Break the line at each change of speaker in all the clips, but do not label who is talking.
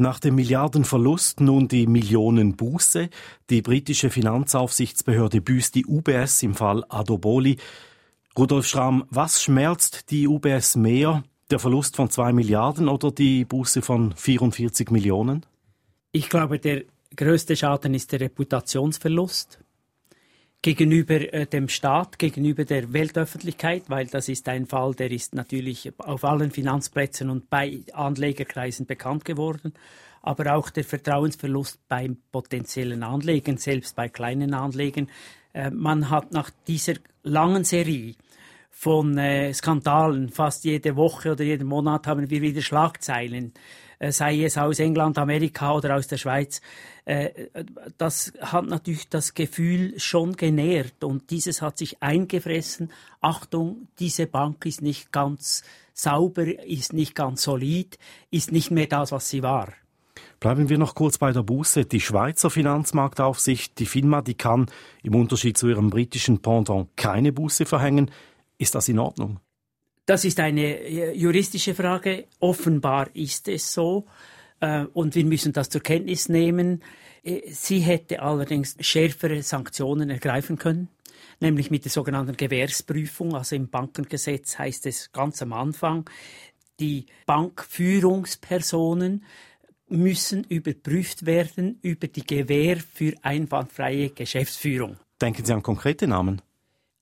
Nach dem Milliardenverlust nun die Millionenbuße. Die britische Finanzaufsichtsbehörde büßt die UBS im Fall Adoboli. Rudolf Schramm, was schmerzt die UBS mehr? Der Verlust von zwei Milliarden oder die Buße von 44 Millionen?
Ich glaube, der größte Schaden ist der Reputationsverlust gegenüber äh, dem Staat, gegenüber der Weltöffentlichkeit, weil das ist ein Fall, der ist natürlich auf allen Finanzplätzen und bei Anlegerkreisen bekannt geworden, aber auch der Vertrauensverlust beim potenziellen Anlegen, selbst bei kleinen Anlegen. Äh, man hat nach dieser langen Serie von äh, Skandalen, fast jede Woche oder jeden Monat haben wir wieder Schlagzeilen sei es aus England, Amerika oder aus der Schweiz, äh, das hat natürlich das Gefühl schon genährt und dieses hat sich eingefressen. Achtung, diese Bank ist nicht ganz sauber, ist nicht ganz solid, ist nicht mehr das, was sie war.
Bleiben wir noch kurz bei der Buße. Die Schweizer Finanzmarktaufsicht, die FINMA, die kann im Unterschied zu ihrem britischen Pendant keine Buße verhängen. Ist das in Ordnung?
Das ist eine äh, juristische Frage. Offenbar ist es so. Äh, und wir müssen das zur Kenntnis nehmen. Äh, sie hätte allerdings schärfere Sanktionen ergreifen können, nämlich mit der sogenannten Gewährsprüfung. Also im Bankengesetz heißt es ganz am Anfang, die Bankführungspersonen müssen überprüft werden über die Gewähr für einwandfreie Geschäftsführung.
Denken Sie an konkrete Namen?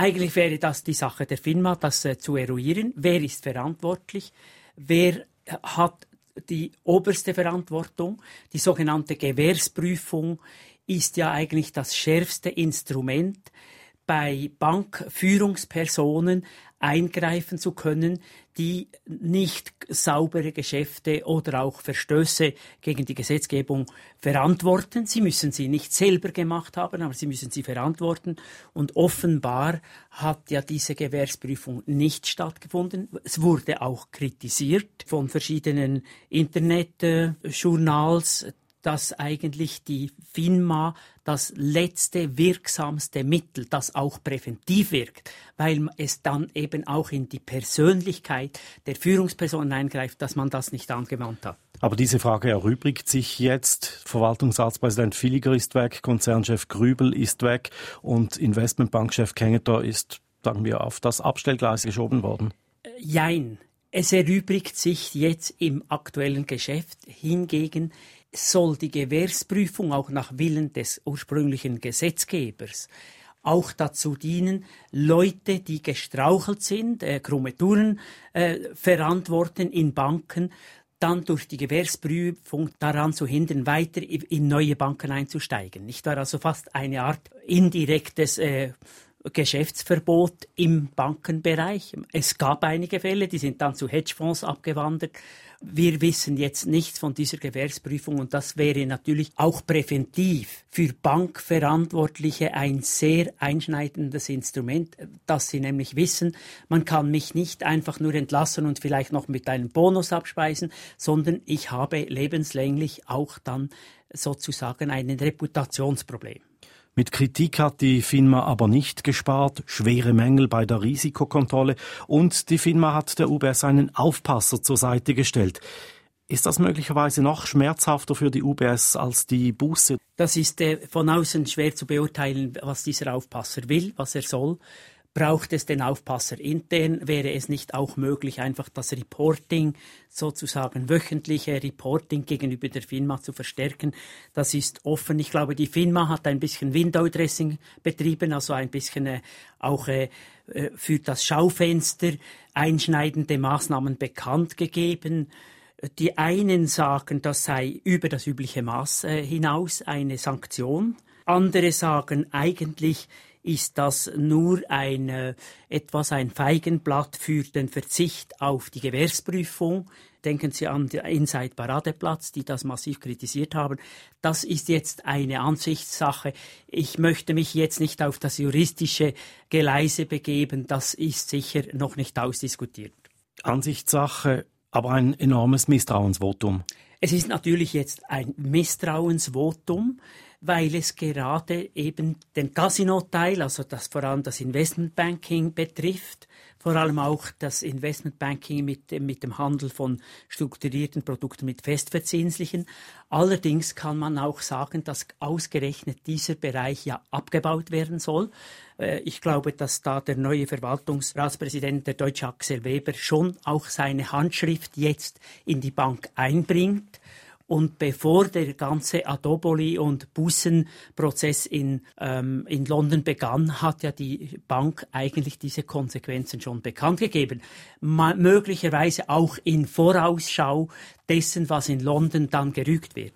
Eigentlich wäre das die Sache der FINMA, das äh, zu eruieren. Wer ist verantwortlich? Wer hat die oberste Verantwortung? Die sogenannte Gewährsprüfung ist ja eigentlich das schärfste Instrument, bei Bankführungspersonen eingreifen zu können, die nicht saubere Geschäfte oder auch Verstöße gegen die Gesetzgebung verantworten. Sie müssen sie nicht selber gemacht haben, aber sie müssen sie verantworten. Und offenbar hat ja diese Gewährsprüfung nicht stattgefunden. Es wurde auch kritisiert von verschiedenen Internetjournals, dass eigentlich die FINMA das letzte wirksamste Mittel, das auch präventiv wirkt, weil es dann eben auch in die Persönlichkeit der Führungsperson eingreift, dass man das nicht angewandt hat.
Aber diese Frage erübrigt sich jetzt. Verwaltungsratspräsident Villiger ist weg, Konzernchef Grübel ist weg und Investmentbankchef Kengeter ist, sagen wir, auf das Abstellgleis geschoben worden.
Jein. Es erübrigt sich jetzt im aktuellen Geschäft. Hingegen soll die Gewährsprüfung auch nach Willen des ursprünglichen Gesetzgebers auch dazu dienen, Leute, die gestrauchelt sind, äh, krumme Touren äh, verantworten in Banken, dann durch die Gewährsprüfung daran zu hindern, weiter in neue Banken einzusteigen. Nicht wahr? Also fast eine Art indirektes äh, Geschäftsverbot im Bankenbereich. Es gab einige Fälle, die sind dann zu Hedgefonds abgewandert. Wir wissen jetzt nichts von dieser Gewährsprüfung und das wäre natürlich auch präventiv für Bankverantwortliche ein sehr einschneidendes Instrument, dass sie nämlich wissen, man kann mich nicht einfach nur entlassen und vielleicht noch mit einem Bonus abspeisen, sondern ich habe lebenslänglich auch dann sozusagen ein Reputationsproblem.
Mit Kritik hat die FINMA aber nicht gespart, schwere Mängel bei der Risikokontrolle und die FINMA hat der UBS einen Aufpasser zur Seite gestellt. Ist das möglicherweise noch schmerzhafter für die UBS als die Buße?
Das ist äh, von außen schwer zu beurteilen, was dieser Aufpasser will, was er soll. Braucht es den Aufpasser intern? Wäre es nicht auch möglich, einfach das Reporting, sozusagen wöchentliche Reporting gegenüber der FINMA zu verstärken? Das ist offen. Ich glaube, die FINMA hat ein bisschen Window-Dressing betrieben, also ein bisschen äh, auch äh, äh, für das Schaufenster einschneidende Maßnahmen bekannt gegeben. Die einen sagen, das sei über das übliche Maß äh, hinaus eine Sanktion. Andere sagen eigentlich, ist das nur ein, äh, etwas ein Feigenblatt für den Verzicht auf die Gewährsprüfung. Denken Sie an den Inside Paradeplatz, die das massiv kritisiert haben. Das ist jetzt eine Ansichtssache. Ich möchte mich jetzt nicht auf das juristische Geleise begeben. Das ist sicher noch nicht ausdiskutiert.
Ansichtssache, aber ein enormes Misstrauensvotum.
Es ist natürlich jetzt ein Misstrauensvotum, weil es gerade eben den Casino-Teil, also das vor allem das Investmentbanking betrifft, vor allem auch das Investmentbanking mit, mit dem Handel von strukturierten Produkten mit festverzinslichen. Allerdings kann man auch sagen, dass ausgerechnet dieser Bereich ja abgebaut werden soll. Äh, ich glaube, dass da der neue Verwaltungsratspräsident, der deutsche Axel Weber, schon auch seine Handschrift jetzt in die Bank einbringt und bevor der ganze Adoboli- und Bussenprozess in, ähm, in London begann, hat ja die Bank eigentlich diese Konsequenzen schon bekannt gegeben. Ma möglicherweise auch in Vorausschau dessen, was in London dann gerügt wird.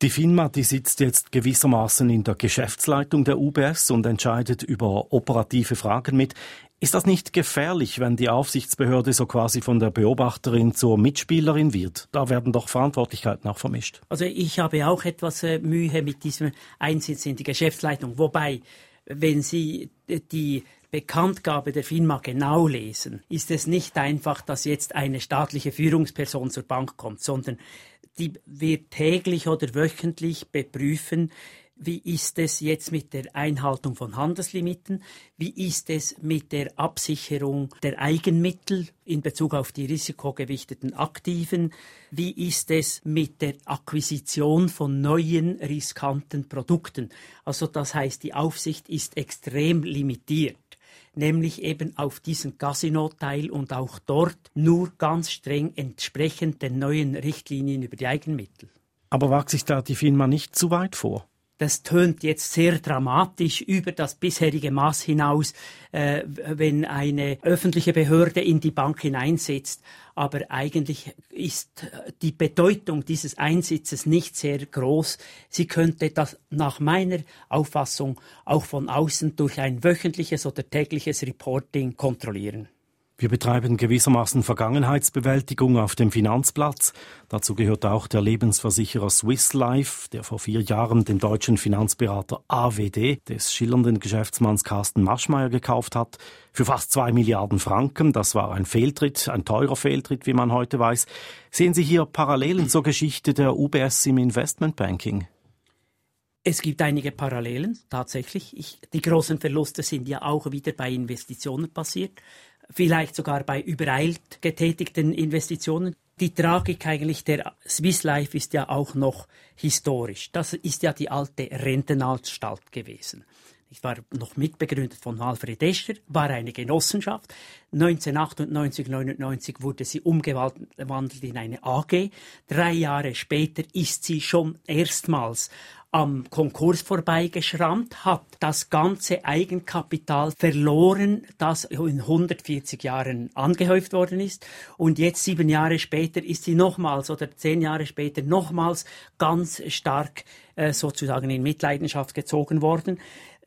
Die FINMA, die sitzt jetzt gewissermaßen in der Geschäftsleitung der UBS und entscheidet über operative Fragen mit. Ist das nicht gefährlich, wenn die Aufsichtsbehörde so quasi von der Beobachterin zur Mitspielerin wird? Da werden doch Verantwortlichkeiten auch vermischt.
Also ich habe auch etwas äh, Mühe mit diesem Einsitz in die Geschäftsleitung. Wobei, wenn Sie die Bekanntgabe der FINMA genau lesen, ist es nicht einfach, dass jetzt eine staatliche Führungsperson zur Bank kommt, sondern die wird täglich oder wöchentlich beprüfen, wie ist es jetzt mit der Einhaltung von Handelslimiten? Wie ist es mit der Absicherung der Eigenmittel in Bezug auf die risikogewichteten Aktiven? Wie ist es mit der Akquisition von neuen riskanten Produkten? Also das heißt, die Aufsicht ist extrem limitiert nämlich eben auf diesen Casino-Teil und auch dort nur ganz streng entsprechend den neuen Richtlinien über die Eigenmittel.
Aber wagt sich da die FINMA nicht zu weit vor?
Das tönt jetzt sehr dramatisch über das bisherige Maß hinaus, äh, wenn eine öffentliche Behörde in die Bank hineinsetzt. Aber eigentlich ist die Bedeutung dieses Einsitzes nicht sehr groß. Sie könnte das nach meiner Auffassung auch von außen durch ein wöchentliches oder tägliches Reporting kontrollieren.
Wir betreiben gewissermaßen Vergangenheitsbewältigung auf dem Finanzplatz. Dazu gehört auch der Lebensversicherer Swiss Life, der vor vier Jahren den deutschen Finanzberater AWD des schillernden Geschäftsmanns Carsten Maschmeyer gekauft hat. Für fast zwei Milliarden Franken. Das war ein Fehltritt, ein teurer Fehltritt, wie man heute weiß. Sehen Sie hier Parallelen zur Geschichte der UBS im Investmentbanking?
Es gibt einige Parallelen, tatsächlich. Ich, die großen Verluste sind ja auch wieder bei Investitionen passiert vielleicht sogar bei übereilt getätigten Investitionen. Die Tragik eigentlich der Swiss Life ist ja auch noch historisch. Das ist ja die alte Rentenanstalt gewesen. Ich war noch mitbegründet von Alfred Escher, war eine Genossenschaft. 1998, 99 wurde sie umgewandelt in eine AG. Drei Jahre später ist sie schon erstmals am Konkurs vorbeigeschrammt, hat das ganze Eigenkapital verloren, das in 140 Jahren angehäuft worden ist. Und jetzt, sieben Jahre später, ist sie nochmals oder zehn Jahre später nochmals ganz stark äh, sozusagen in Mitleidenschaft gezogen worden.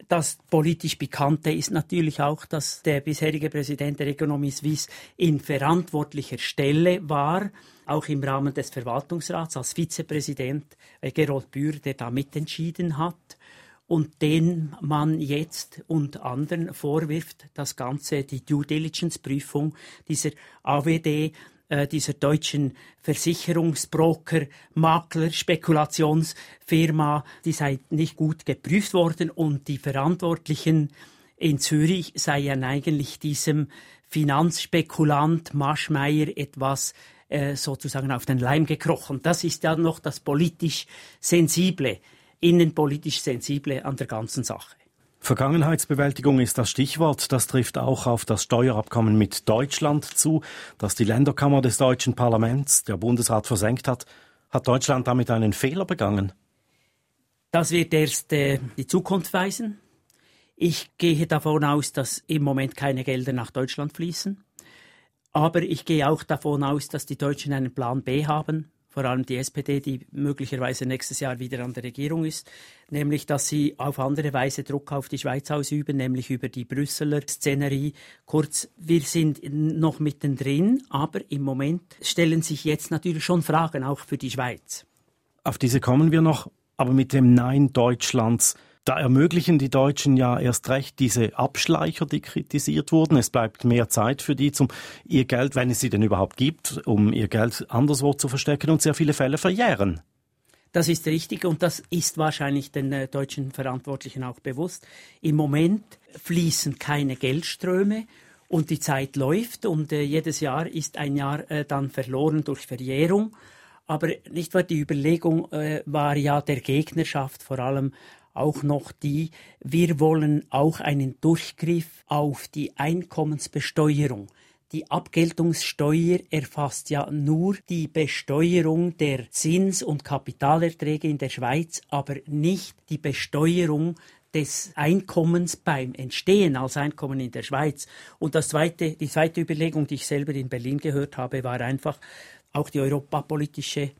Das politisch Bekannte ist natürlich auch, dass der bisherige Präsident der Economie Suisse in verantwortlicher Stelle war auch im Rahmen des Verwaltungsrats als Vizepräsident äh, Gerold Bühr, der da mitentschieden hat und den man jetzt und anderen vorwirft, das Ganze, die Due Diligence Prüfung dieser AWD, äh, dieser deutschen Versicherungsbroker, Makler, Spekulationsfirma, die sei nicht gut geprüft worden und die Verantwortlichen in Zürich seien eigentlich diesem Finanzspekulant Maschmeyer etwas äh, sozusagen auf den Leim gekrochen. Das ist ja noch das politisch Sensible, innenpolitisch Sensible an der ganzen Sache.
Vergangenheitsbewältigung ist das Stichwort. Das trifft auch auf das Steuerabkommen mit Deutschland zu, das die Länderkammer des deutschen Parlaments, der Bundesrat, versenkt hat. Hat Deutschland damit einen Fehler begangen?
Das wird erst äh, die Zukunft weisen. Ich gehe davon aus, dass im Moment keine Gelder nach Deutschland fließen. Aber ich gehe auch davon aus, dass die Deutschen einen Plan B haben, vor allem die SPD, die möglicherweise nächstes Jahr wieder an der Regierung ist, nämlich dass sie auf andere Weise Druck auf die Schweiz ausüben, nämlich über die Brüsseler Szenerie. Kurz, wir sind noch mittendrin, aber im Moment stellen sich jetzt natürlich schon Fragen auch für die Schweiz.
Auf diese kommen wir noch, aber mit dem Nein Deutschlands Da ermöglichen die Deutschen ja erst recht diese Abschleicher, die kritisiert wurden. Es bleibt mehr Zeit für die, um ihr Geld, wenn es sie denn überhaupt gibt, um ihr Geld anderswo zu verstecken und sehr viele Fälle verjähren.
Das ist richtig und das ist wahrscheinlich den äh, deutschen Verantwortlichen auch bewusst. Im Moment fließen keine Geldströme und die Zeit läuft und äh, jedes Jahr ist ein Jahr äh, dann verloren durch Verjährung. Aber nicht wahr, die Überlegung war ja der Gegnerschaft vor allem auch noch die, wir wollen auch einen Durchgriff auf die Einkommensbesteuerung. Die Abgeltungssteuer erfasst ja nur die Besteuerung der Zins- und Kapitalerträge in der Schweiz, aber nicht die Besteuerung des Einkommens beim Entstehen als Einkommen in der Schweiz. Und das zweite, die zweite Überlegung, die ich selber in Berlin gehört habe, war einfach auch die europapolitische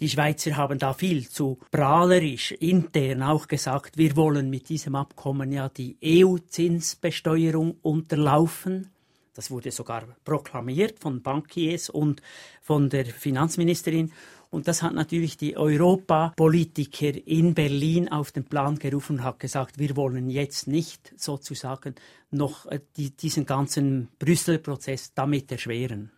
die Schweizer haben da viel zu prahlerisch intern auch gesagt, wir wollen mit diesem Abkommen ja die EU-Zinsbesteuerung unterlaufen. Das wurde sogar proklamiert von Bankiers und von der Finanzministerin. Und das hat natürlich die Europapolitiker in Berlin auf den Plan gerufen und hat gesagt, wir wollen jetzt nicht sozusagen noch äh, die, diesen ganzen Brüsseler Prozess damit erschweren.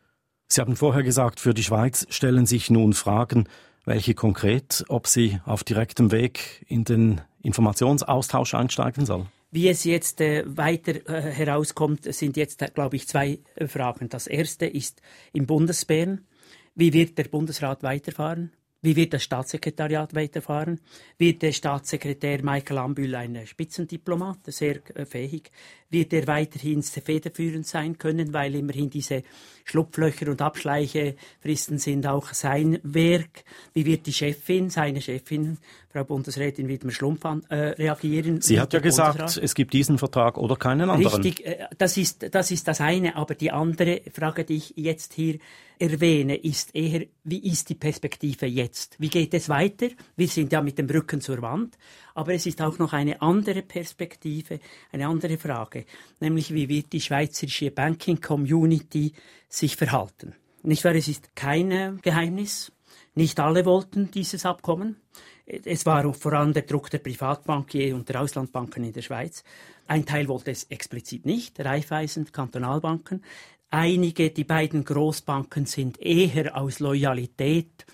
Sie haben vorher gesagt, für die Schweiz stellen sich nun Fragen, welche konkret, ob sie auf direktem Weg in den Informationsaustausch einsteigen soll.
Wie es jetzt äh, weiter äh, herauskommt, sind jetzt, äh, glaube ich, zwei äh, Fragen. Das erste ist im Bundesbären. Wie wird der Bundesrat weiterfahren? Wie wird das Staatssekretariat weiterfahren? Wird der Staatssekretär Michael Ambühl ein Spitzendiplomat, sehr äh, fähig? Wird er weiterhin federführend sein können, weil immerhin diese Schlupflöcher und Abschleichefristen sind auch sein Werk? Wie wird die Chefin, seine Chefin, Frau Bundesrätin Widmer Schlumpf, äh, reagieren?
Sie hat ja gesagt, Bundesrat? es gibt diesen Vertrag oder keinen anderen.
Richtig, äh, das ist, das ist das eine. Aber die andere Frage, die ich jetzt hier erwähne, ist eher, wie ist die Perspektive jetzt? Wie geht es weiter? Wir sind ja mit dem Rücken zur Wand. Aber es ist auch noch eine andere Perspektive, eine andere Frage, nämlich wie wird die schweizerische Banking Community sich verhalten? Nicht wahr? Es ist kein Geheimnis. Nicht alle wollten dieses Abkommen. Es war vor allem der Druck der Privatbankier und der Auslandbanken in der Schweiz. Ein Teil wollte es explizit nicht, Raiffeisen, Kantonalbanken. Einige, die beiden Großbanken sind eher aus Loyalität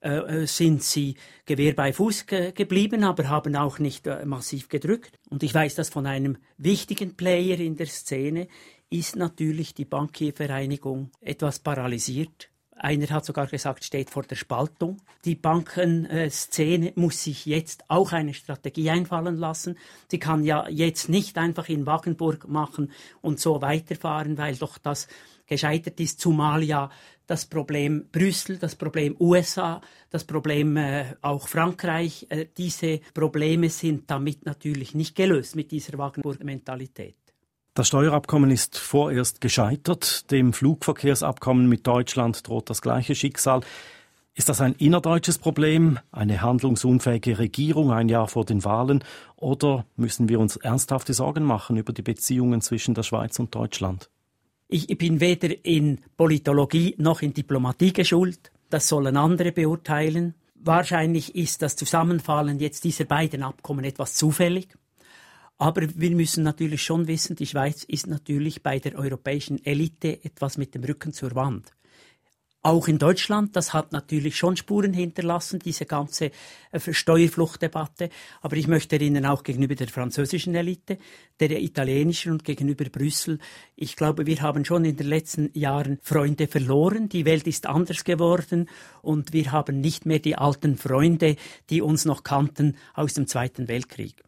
äh, äh, sind sie Gewehr bei Fuß ge geblieben, aber haben auch nicht äh, massiv gedrückt. Und ich weiß das von einem wichtigen Player in der Szene, ist natürlich die Bankiervereinigung etwas paralysiert. Einer hat sogar gesagt, steht vor der Spaltung. Die Bankenszene muss sich jetzt auch eine Strategie einfallen lassen. Sie kann ja jetzt nicht einfach in Wagenburg machen und so weiterfahren, weil doch das gescheitert ist, zumal ja das Problem Brüssel, das Problem USA, das Problem äh, auch Frankreich, äh, diese Probleme sind damit natürlich nicht gelöst mit dieser Wagenburg-Mentalität.
Das Steuerabkommen ist vorerst gescheitert. Dem Flugverkehrsabkommen mit Deutschland droht das gleiche Schicksal. Ist das ein innerdeutsches Problem, eine handlungsunfähige Regierung ein Jahr vor den Wahlen, oder müssen wir uns ernsthafte Sorgen machen über die Beziehungen zwischen der Schweiz und Deutschland?
Ich bin weder in Politologie noch in Diplomatie geschult. Das sollen andere beurteilen. Wahrscheinlich ist das Zusammenfallen jetzt dieser beiden Abkommen etwas zufällig. Aber wir müssen natürlich schon wissen, die Schweiz ist natürlich bei der europäischen Elite etwas mit dem Rücken zur Wand. Auch in Deutschland, das hat natürlich schon Spuren hinterlassen, diese ganze äh, Steuerfluchtdebatte. Aber ich möchte erinnern auch gegenüber der französischen Elite, der italienischen und gegenüber Brüssel. Ich glaube, wir haben schon in den letzten Jahren Freunde verloren. Die Welt ist anders geworden und wir haben nicht mehr die alten Freunde, die uns noch kannten aus dem Zweiten Weltkrieg.